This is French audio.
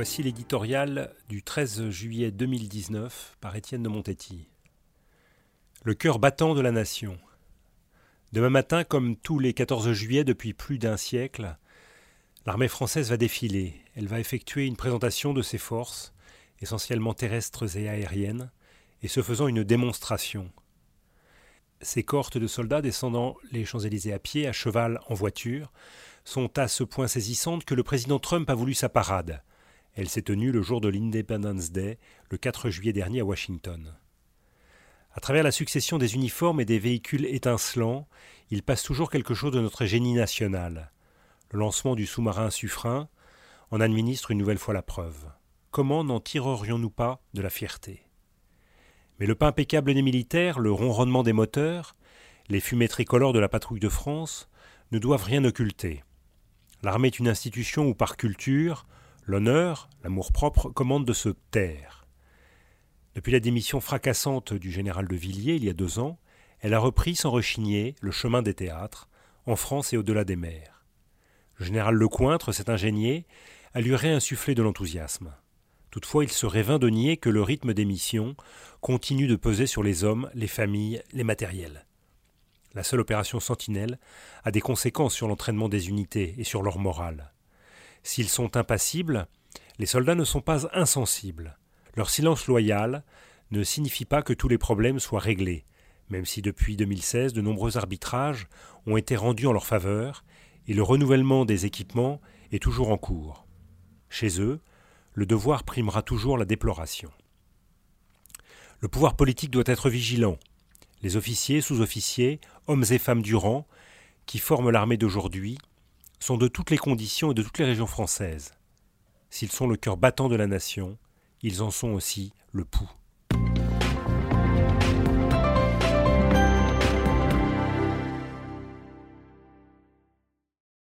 Voici l'éditorial du 13 juillet 2019 par Étienne de Montetti. Le cœur battant de la nation. Demain matin, comme tous les 14 juillet depuis plus d'un siècle, l'armée française va défiler. Elle va effectuer une présentation de ses forces, essentiellement terrestres et aériennes, et se faisant une démonstration. Ces cohortes de soldats descendant les Champs-Élysées à pied, à cheval, en voiture, sont à ce point saisissantes que le président Trump a voulu sa parade. Elle s'est tenue le jour de l'Independence Day, le 4 juillet dernier à Washington. À travers la succession des uniformes et des véhicules étincelants, il passe toujours quelque chose de notre génie national. Le lancement du sous-marin Suffren en administre une nouvelle fois la preuve. Comment n'en tirerions-nous pas de la fierté? Mais le pas impeccable des militaires, le ronronnement des moteurs, les fumées tricolores de la patrouille de France ne doivent rien occulter. L'armée est une institution où par culture, L'honneur, l'amour-propre, commande de se taire. Depuis la démission fracassante du général de Villiers il y a deux ans, elle a repris sans rechigner le chemin des théâtres, en France et au-delà des mers. Le général Lecointre s'est ingénié à lui réinsuffler de l'enthousiasme. Toutefois, il serait vain de nier que le rythme des missions continue de peser sur les hommes, les familles, les matériels. La seule opération Sentinelle a des conséquences sur l'entraînement des unités et sur leur morale. S'ils sont impassibles, les soldats ne sont pas insensibles. Leur silence loyal ne signifie pas que tous les problèmes soient réglés, même si depuis 2016 de nombreux arbitrages ont été rendus en leur faveur et le renouvellement des équipements est toujours en cours. Chez eux, le devoir primera toujours la déploration. Le pouvoir politique doit être vigilant. Les officiers, sous-officiers, hommes et femmes du rang, qui forment l'armée d'aujourd'hui, sont de toutes les conditions et de toutes les régions françaises. S'ils sont le cœur battant de la nation, ils en sont aussi le pouls.